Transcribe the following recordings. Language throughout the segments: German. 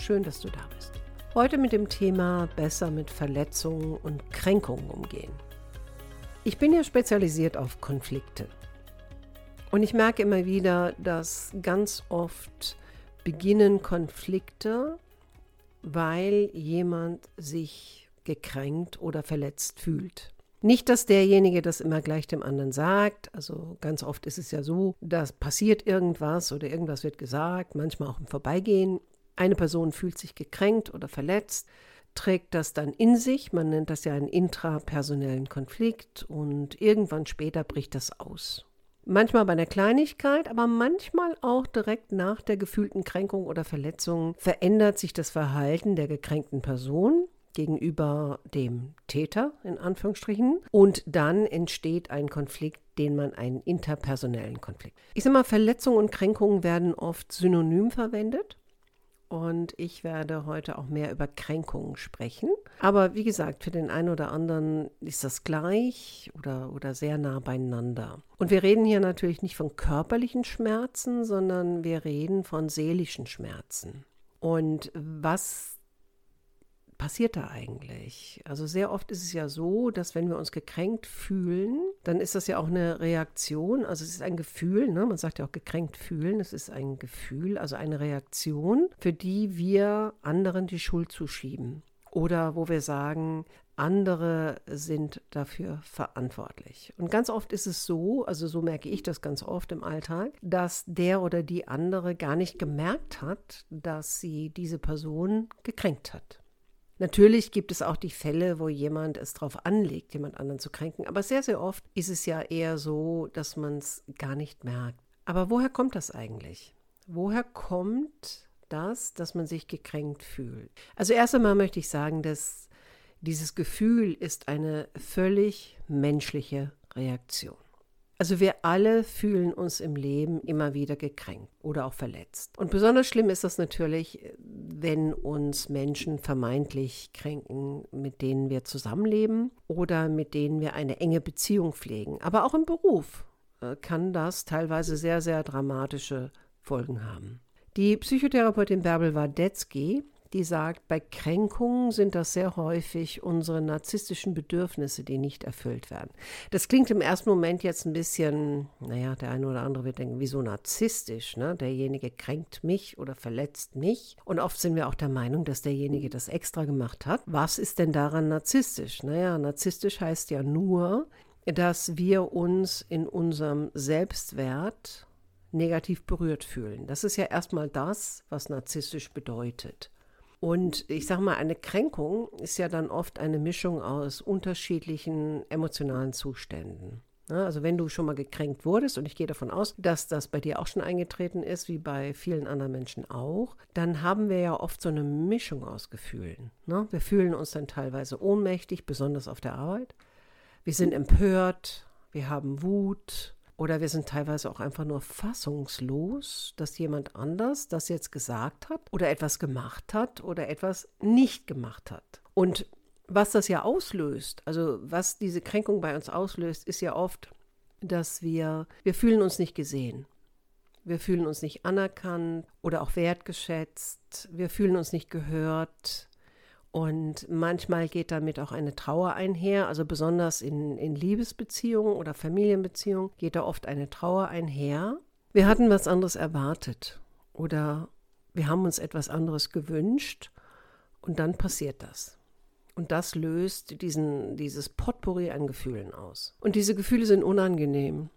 Schön, dass du da bist. Heute mit dem Thema besser mit Verletzungen und Kränkungen umgehen. Ich bin ja spezialisiert auf Konflikte. Und ich merke immer wieder, dass ganz oft beginnen Konflikte, weil jemand sich gekränkt oder verletzt fühlt. Nicht, dass derjenige das immer gleich dem anderen sagt. Also ganz oft ist es ja so, dass passiert irgendwas oder irgendwas wird gesagt, manchmal auch im Vorbeigehen. Eine Person fühlt sich gekränkt oder verletzt, trägt das dann in sich. Man nennt das ja einen intrapersonellen Konflikt und irgendwann später bricht das aus. Manchmal bei einer Kleinigkeit, aber manchmal auch direkt nach der gefühlten Kränkung oder Verletzung verändert sich das Verhalten der gekränkten Person gegenüber dem Täter in Anführungsstrichen und dann entsteht ein Konflikt, den man einen interpersonellen Konflikt. Ich sage mal, Verletzungen und Kränkungen werden oft synonym verwendet. Und ich werde heute auch mehr über Kränkungen sprechen. Aber wie gesagt, für den einen oder anderen ist das gleich oder, oder sehr nah beieinander. Und wir reden hier natürlich nicht von körperlichen Schmerzen, sondern wir reden von seelischen Schmerzen. Und was passiert da eigentlich? Also sehr oft ist es ja so, dass wenn wir uns gekränkt fühlen, dann ist das ja auch eine Reaktion. Also es ist ein Gefühl, ne? man sagt ja auch gekränkt fühlen, es ist ein Gefühl, also eine Reaktion, für die wir anderen die Schuld zuschieben. Oder wo wir sagen, andere sind dafür verantwortlich. Und ganz oft ist es so, also so merke ich das ganz oft im Alltag, dass der oder die andere gar nicht gemerkt hat, dass sie diese Person gekränkt hat. Natürlich gibt es auch die Fälle, wo jemand es darauf anlegt, jemand anderen zu kränken. Aber sehr, sehr oft ist es ja eher so, dass man es gar nicht merkt. Aber woher kommt das eigentlich? Woher kommt das, dass man sich gekränkt fühlt? Also erst einmal möchte ich sagen, dass dieses Gefühl ist eine völlig menschliche Reaktion. Also wir alle fühlen uns im Leben immer wieder gekränkt oder auch verletzt. Und besonders schlimm ist das natürlich, wenn uns Menschen vermeintlich kränken, mit denen wir zusammenleben oder mit denen wir eine enge Beziehung pflegen. Aber auch im Beruf äh, kann das teilweise sehr, sehr dramatische Folgen haben. Die Psychotherapeutin Bärbel Wadetzky die sagt, bei Kränkungen sind das sehr häufig unsere narzisstischen Bedürfnisse, die nicht erfüllt werden. Das klingt im ersten Moment jetzt ein bisschen, naja, der eine oder andere wird denken, wieso narzisstisch? Ne? Derjenige kränkt mich oder verletzt mich. Und oft sind wir auch der Meinung, dass derjenige das extra gemacht hat. Was ist denn daran narzisstisch? Naja, narzisstisch heißt ja nur, dass wir uns in unserem Selbstwert negativ berührt fühlen. Das ist ja erstmal das, was narzisstisch bedeutet. Und ich sage mal, eine Kränkung ist ja dann oft eine Mischung aus unterschiedlichen emotionalen Zuständen. Also wenn du schon mal gekränkt wurdest, und ich gehe davon aus, dass das bei dir auch schon eingetreten ist, wie bei vielen anderen Menschen auch, dann haben wir ja oft so eine Mischung aus Gefühlen. Wir fühlen uns dann teilweise ohnmächtig, besonders auf der Arbeit. Wir sind empört, wir haben Wut, oder wir sind teilweise auch einfach nur fassungslos, dass jemand anders das jetzt gesagt hat oder etwas gemacht hat oder etwas nicht gemacht hat. Und was das ja auslöst, also was diese Kränkung bei uns auslöst, ist ja oft, dass wir, wir fühlen uns nicht gesehen. Wir fühlen uns nicht anerkannt oder auch wertgeschätzt. Wir fühlen uns nicht gehört. Und manchmal geht damit auch eine Trauer einher, also besonders in, in Liebesbeziehungen oder Familienbeziehungen geht da oft eine Trauer einher. Wir hatten was anderes erwartet oder wir haben uns etwas anderes gewünscht und dann passiert das. Und das löst diesen, dieses Potpourri an Gefühlen aus. Und diese Gefühle sind unangenehm,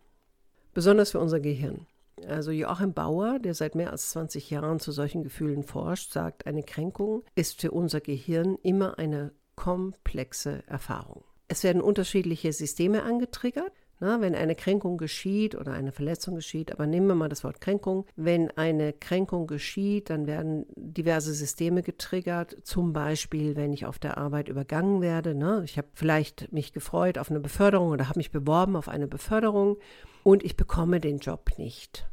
besonders für unser Gehirn. Also Joachim Bauer, der seit mehr als 20 Jahren zu solchen Gefühlen forscht, sagt, eine Kränkung ist für unser Gehirn immer eine komplexe Erfahrung. Es werden unterschiedliche Systeme angetriggert. Na, wenn eine Kränkung geschieht oder eine Verletzung geschieht, aber nehmen wir mal das Wort Kränkung, wenn eine Kränkung geschieht, dann werden diverse Systeme getriggert, zum Beispiel, wenn ich auf der Arbeit übergangen werde. Ne? Ich habe vielleicht mich gefreut auf eine Beförderung oder habe mich beworben auf eine Beförderung und ich bekomme den Job nicht.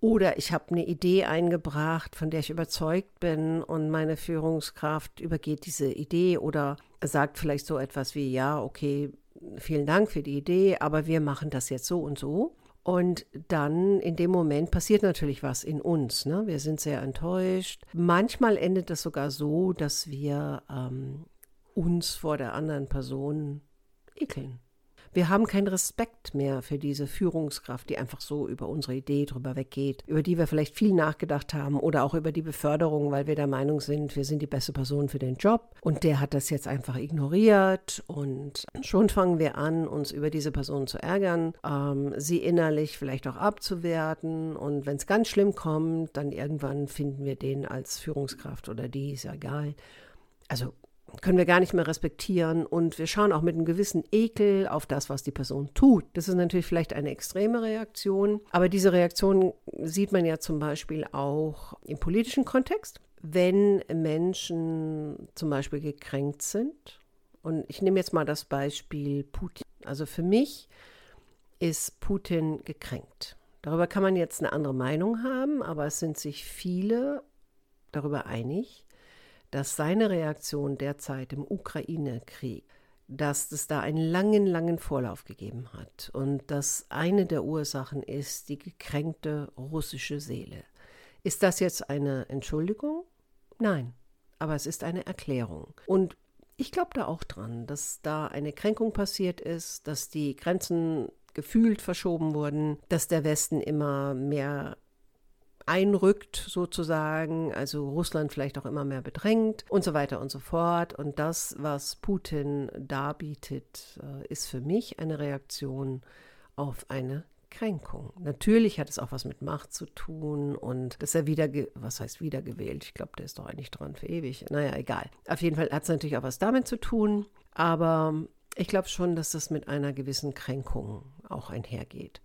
Oder ich habe eine Idee eingebracht, von der ich überzeugt bin und meine Führungskraft übergeht diese Idee oder sagt vielleicht so etwas wie, ja, okay, vielen Dank für die Idee, aber wir machen das jetzt so und so. Und dann in dem Moment passiert natürlich was in uns. Ne? Wir sind sehr enttäuscht. Manchmal endet das sogar so, dass wir ähm, uns vor der anderen Person ekeln. Wir haben keinen Respekt mehr für diese Führungskraft, die einfach so über unsere Idee drüber weggeht, über die wir vielleicht viel nachgedacht haben oder auch über die Beförderung, weil wir der Meinung sind, wir sind die beste Person für den Job. Und der hat das jetzt einfach ignoriert. Und schon fangen wir an, uns über diese Person zu ärgern, ähm, sie innerlich vielleicht auch abzuwerten. Und wenn es ganz schlimm kommt, dann irgendwann finden wir den als Führungskraft oder die, ist ja egal. Also können wir gar nicht mehr respektieren und wir schauen auch mit einem gewissen Ekel auf das, was die Person tut. Das ist natürlich vielleicht eine extreme Reaktion, aber diese Reaktion sieht man ja zum Beispiel auch im politischen Kontext, wenn Menschen zum Beispiel gekränkt sind. Und ich nehme jetzt mal das Beispiel Putin. Also für mich ist Putin gekränkt. Darüber kann man jetzt eine andere Meinung haben, aber es sind sich viele darüber einig, dass seine Reaktion derzeit im Ukraine-Krieg, dass es da einen langen, langen Vorlauf gegeben hat und dass eine der Ursachen ist die gekränkte russische Seele. Ist das jetzt eine Entschuldigung? Nein, aber es ist eine Erklärung. Und ich glaube da auch dran, dass da eine Kränkung passiert ist, dass die Grenzen gefühlt verschoben wurden, dass der Westen immer mehr einrückt sozusagen, also Russland vielleicht auch immer mehr bedrängt und so weiter und so fort. Und das, was Putin darbietet, äh, ist für mich eine Reaktion auf eine Kränkung. Natürlich hat es auch was mit Macht zu tun und dass er wieder, was heißt wiedergewählt? Ich glaube, der ist doch eigentlich dran für ewig. Naja, egal. Auf jeden Fall hat es natürlich auch was damit zu tun, aber ich glaube schon, dass das mit einer gewissen Kränkung auch einhergeht.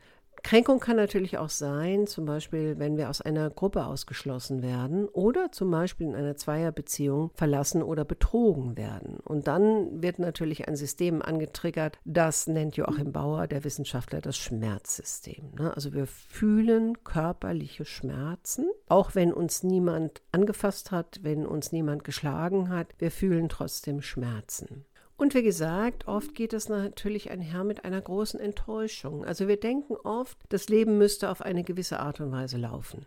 Kränkung kann natürlich auch sein, zum Beispiel, wenn wir aus einer Gruppe ausgeschlossen werden oder zum Beispiel in einer Zweierbeziehung verlassen oder betrogen werden. Und dann wird natürlich ein System angetriggert, das nennt Joachim Bauer, der Wissenschaftler, das Schmerzsystem. Ne? Also wir fühlen körperliche Schmerzen, auch wenn uns niemand angefasst hat, wenn uns niemand geschlagen hat, wir fühlen trotzdem Schmerzen. Und wie gesagt, oft geht es natürlich einher mit einer großen Enttäuschung. Also wir denken oft, das Leben müsste auf eine gewisse Art und Weise laufen.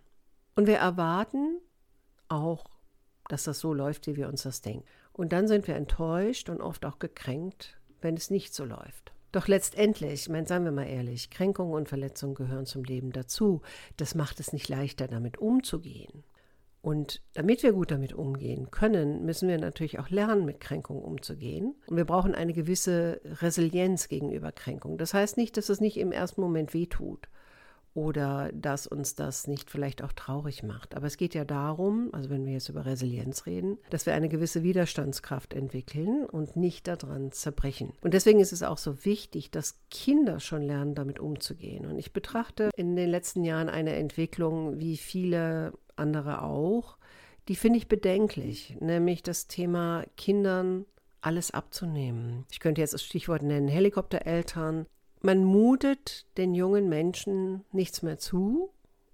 Und wir erwarten auch, dass das so läuft, wie wir uns das denken. Und dann sind wir enttäuscht und oft auch gekränkt, wenn es nicht so läuft. Doch letztendlich, ich meine, seien wir mal ehrlich, Kränkungen und Verletzungen gehören zum Leben dazu. Das macht es nicht leichter, damit umzugehen. Und damit wir gut damit umgehen können, müssen wir natürlich auch lernen, mit Kränkungen umzugehen. Und wir brauchen eine gewisse Resilienz gegenüber Kränkungen. Das heißt nicht, dass es nicht im ersten Moment wehtut oder dass uns das nicht vielleicht auch traurig macht. Aber es geht ja darum, also wenn wir jetzt über Resilienz reden, dass wir eine gewisse Widerstandskraft entwickeln und nicht daran zerbrechen. Und deswegen ist es auch so wichtig, dass Kinder schon lernen, damit umzugehen. Und ich betrachte in den letzten Jahren eine Entwicklung, wie viele andere auch, die finde ich bedenklich, nämlich das Thema Kindern alles abzunehmen. Ich könnte jetzt das Stichwort nennen, Helikoptereltern. Man mutet den jungen Menschen nichts mehr zu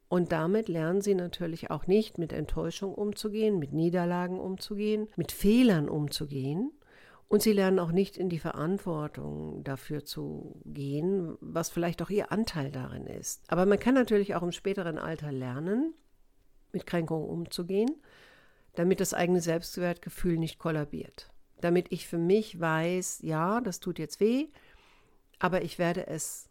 und damit lernen sie natürlich auch nicht mit Enttäuschung umzugehen, mit Niederlagen umzugehen, mit Fehlern umzugehen. Und sie lernen auch nicht in die Verantwortung dafür zu gehen, was vielleicht auch ihr Anteil darin ist. Aber man kann natürlich auch im späteren Alter lernen, mit Kränkungen umzugehen, damit das eigene Selbstwertgefühl nicht kollabiert. Damit ich für mich weiß, ja, das tut jetzt weh, aber ich werde es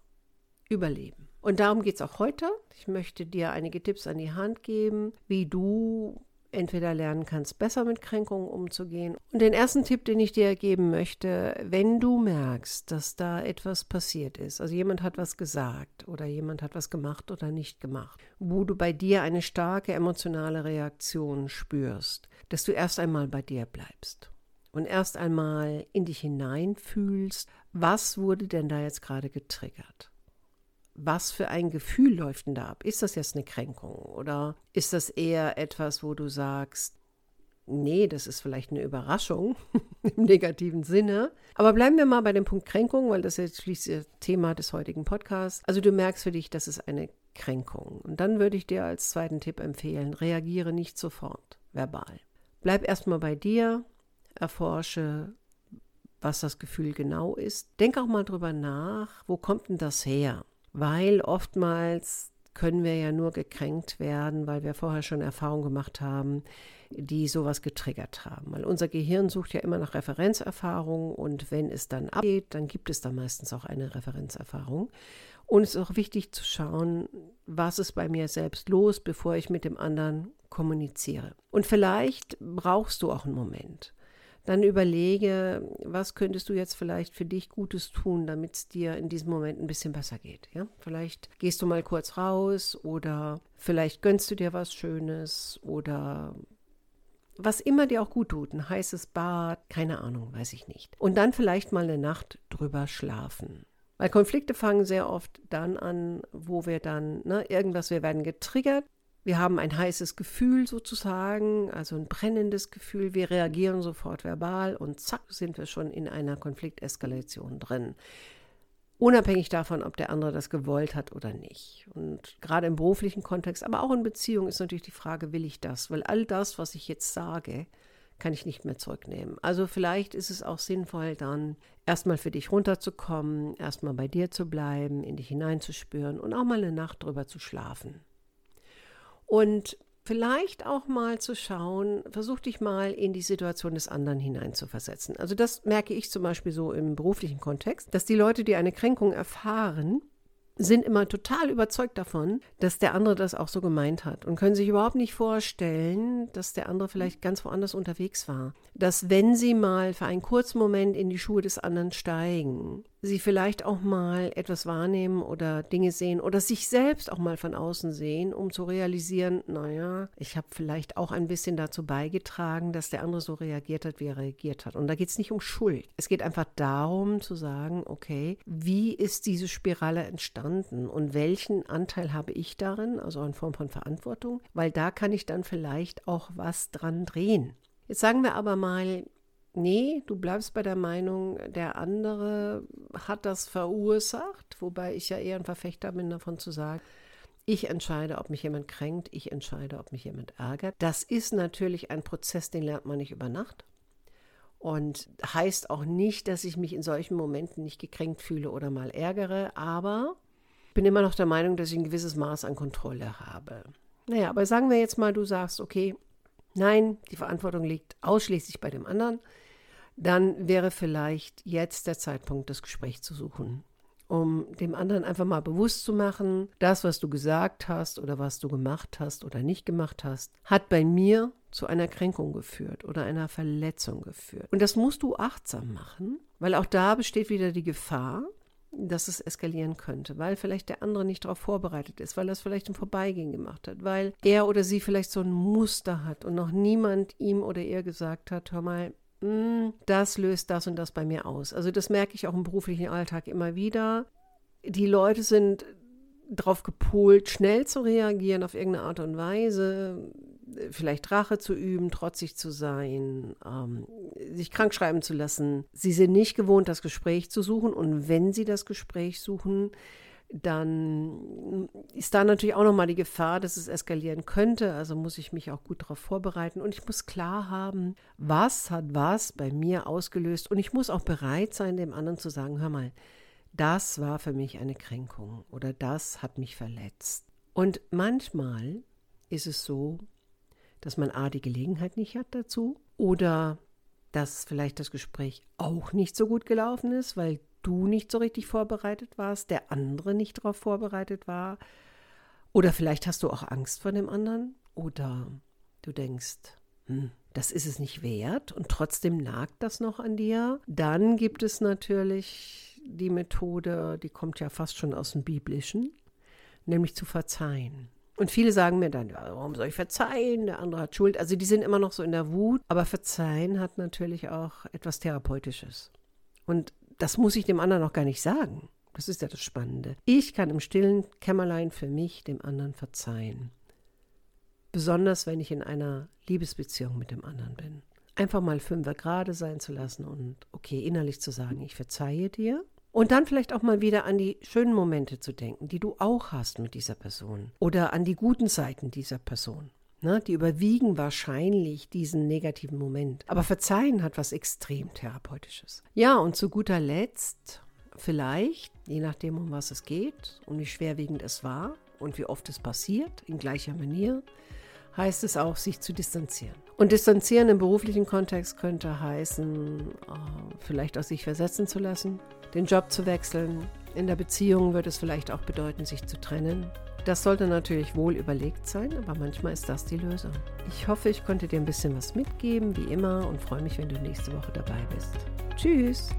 überleben. Und darum geht es auch heute. Ich möchte dir einige Tipps an die Hand geben, wie du entweder lernen kannst, besser mit Kränkungen umzugehen. Und den ersten Tipp, den ich dir geben möchte, wenn du merkst, dass da etwas passiert ist, also jemand hat was gesagt oder jemand hat was gemacht oder nicht gemacht, wo du bei dir eine starke emotionale Reaktion spürst, dass du erst einmal bei dir bleibst und erst einmal in dich hineinfühlst, was wurde denn da jetzt gerade getriggert? Was für ein Gefühl läuft denn da ab? Ist das jetzt eine Kränkung oder ist das eher etwas, wo du sagst, nee, das ist vielleicht eine Überraschung im negativen Sinne. Aber bleiben wir mal bei dem Punkt Kränkung, weil das ist schließlich Thema des heutigen Podcasts. Also du merkst für dich, das ist eine Kränkung. Und dann würde ich dir als zweiten Tipp empfehlen, reagiere nicht sofort verbal. Bleib erstmal bei dir, erforsche, was das Gefühl genau ist. Denk auch mal drüber nach, wo kommt denn das her? Weil oftmals können wir ja nur gekränkt werden, weil wir vorher schon Erfahrungen gemacht haben, die sowas getriggert haben. Weil unser Gehirn sucht ja immer nach Referenzerfahrungen und wenn es dann abgeht, dann gibt es da meistens auch eine Referenzerfahrung. Und es ist auch wichtig zu schauen, was ist bei mir selbst los, bevor ich mit dem anderen kommuniziere. Und vielleicht brauchst du auch einen Moment dann überlege, was könntest du jetzt vielleicht für dich Gutes tun, damit es dir in diesem Moment ein bisschen besser geht. Ja? Vielleicht gehst du mal kurz raus oder vielleicht gönnst du dir was Schönes oder was immer dir auch gut tut, ein heißes Bad, keine Ahnung, weiß ich nicht. Und dann vielleicht mal eine Nacht drüber schlafen. Weil Konflikte fangen sehr oft dann an, wo wir dann, ne, irgendwas, wir werden getriggert wir haben ein heißes Gefühl sozusagen, also ein brennendes Gefühl. Wir reagieren sofort verbal und zack sind wir schon in einer Konflikteskalation drin. Unabhängig davon, ob der andere das gewollt hat oder nicht. Und gerade im beruflichen Kontext, aber auch in Beziehungen ist natürlich die Frage, will ich das? Weil all das, was ich jetzt sage, kann ich nicht mehr zurücknehmen. Also vielleicht ist es auch sinnvoll, dann erstmal für dich runterzukommen, erstmal bei dir zu bleiben, in dich hineinzuspüren und auch mal eine Nacht drüber zu schlafen. Und vielleicht auch mal zu schauen, versuch dich mal in die Situation des anderen hineinzuversetzen. Also das merke ich zum Beispiel so im beruflichen Kontext, dass die Leute, die eine Kränkung erfahren, sind immer total überzeugt davon, dass der andere das auch so gemeint hat und können sich überhaupt nicht vorstellen, dass der andere vielleicht ganz woanders unterwegs war. Dass wenn sie mal für einen kurzen Moment in die Schuhe des anderen steigen, sie vielleicht auch mal etwas wahrnehmen oder Dinge sehen oder sich selbst auch mal von außen sehen, um zu realisieren, naja, ich habe vielleicht auch ein bisschen dazu beigetragen, dass der andere so reagiert hat, wie er reagiert hat. Und da geht es nicht um Schuld. Es geht einfach darum zu sagen, okay, wie ist diese Spirale entstanden und welchen Anteil habe ich darin, also in Form von Verantwortung, weil da kann ich dann vielleicht auch was dran drehen. Jetzt sagen wir aber mal, nee, du bleibst bei der Meinung, der andere hat das verursacht, wobei ich ja eher ein Verfechter bin davon zu sagen, ich entscheide, ob mich jemand kränkt, ich entscheide, ob mich jemand ärgert. Das ist natürlich ein Prozess, den lernt man nicht über Nacht. Und heißt auch nicht, dass ich mich in solchen Momenten nicht gekränkt fühle oder mal ärgere, aber ich bin immer noch der Meinung, dass ich ein gewisses Maß an Kontrolle habe. Naja, aber sagen wir jetzt mal, du sagst, okay, nein, die Verantwortung liegt ausschließlich bei dem anderen dann wäre vielleicht jetzt der Zeitpunkt, das Gespräch zu suchen, um dem anderen einfach mal bewusst zu machen, das, was du gesagt hast oder was du gemacht hast oder nicht gemacht hast, hat bei mir zu einer Kränkung geführt oder einer Verletzung geführt. Und das musst du achtsam machen, weil auch da besteht wieder die Gefahr, dass es eskalieren könnte, weil vielleicht der andere nicht darauf vorbereitet ist, weil er es vielleicht im Vorbeigehen gemacht hat, weil er oder sie vielleicht so ein Muster hat und noch niemand ihm oder ihr gesagt hat, hör mal, das löst das und das bei mir aus. Also das merke ich auch im beruflichen Alltag immer wieder. Die Leute sind darauf gepolt, schnell zu reagieren auf irgendeine Art und Weise, vielleicht Rache zu üben, trotzig zu sein, ähm, sich krank schreiben zu lassen. Sie sind nicht gewohnt, das Gespräch zu suchen und wenn sie das Gespräch suchen, dann ist da natürlich auch nochmal die Gefahr, dass es eskalieren könnte. Also muss ich mich auch gut darauf vorbereiten und ich muss klar haben, was hat was bei mir ausgelöst und ich muss auch bereit sein, dem anderen zu sagen, hör mal, das war für mich eine Kränkung oder das hat mich verletzt. Und manchmal ist es so, dass man A die Gelegenheit nicht hat dazu oder dass vielleicht das Gespräch auch nicht so gut gelaufen ist, weil du nicht so richtig vorbereitet warst, der andere nicht darauf vorbereitet war. Oder vielleicht hast du auch Angst vor dem anderen. Oder du denkst, hm, das ist es nicht wert und trotzdem nagt das noch an dir. Dann gibt es natürlich die Methode, die kommt ja fast schon aus dem Biblischen, nämlich zu verzeihen. Und viele sagen mir dann, warum soll ich verzeihen? Der andere hat Schuld. Also die sind immer noch so in der Wut. Aber verzeihen hat natürlich auch etwas Therapeutisches. Und das muss ich dem anderen noch gar nicht sagen. Das ist ja das Spannende. Ich kann im stillen Kämmerlein für mich dem anderen verzeihen. Besonders wenn ich in einer Liebesbeziehung mit dem anderen bin. Einfach mal fünfer gerade sein zu lassen und okay, innerlich zu sagen, ich verzeihe dir. Und dann vielleicht auch mal wieder an die schönen Momente zu denken, die du auch hast mit dieser Person. Oder an die guten Seiten dieser Person. Ne, die überwiegen wahrscheinlich diesen negativen Moment. Aber Verzeihen hat was extrem Therapeutisches. Ja, und zu guter Letzt vielleicht, je nachdem, um was es geht und wie schwerwiegend es war und wie oft es passiert, in gleicher Manier, heißt es auch, sich zu distanzieren. Und distanzieren im beruflichen Kontext könnte heißen, äh, vielleicht auch sich versetzen zu lassen, den Job zu wechseln. In der Beziehung würde es vielleicht auch bedeuten, sich zu trennen. Das sollte natürlich wohl überlegt sein, aber manchmal ist das die Lösung. Ich hoffe, ich konnte dir ein bisschen was mitgeben, wie immer, und freue mich, wenn du nächste Woche dabei bist. Tschüss!